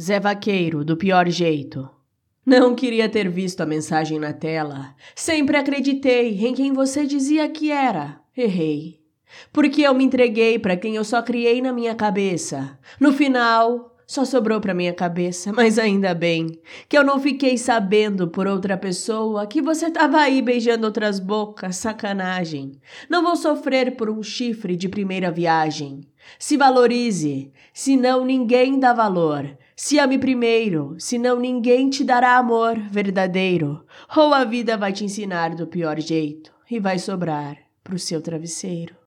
Zé Vaqueiro, do pior jeito. Não queria ter visto a mensagem na tela. Sempre acreditei em quem você dizia que era. Errei. Porque eu me entreguei para quem eu só criei na minha cabeça. No final, só sobrou para minha cabeça, mas ainda bem que eu não fiquei sabendo por outra pessoa que você tava aí beijando outras bocas, sacanagem. Não vou sofrer por um chifre de primeira viagem. Se valorize, senão ninguém dá valor. Se ame primeiro, senão ninguém te dará amor verdadeiro. Ou a vida vai te ensinar do pior jeito e vai sobrar pro seu travesseiro.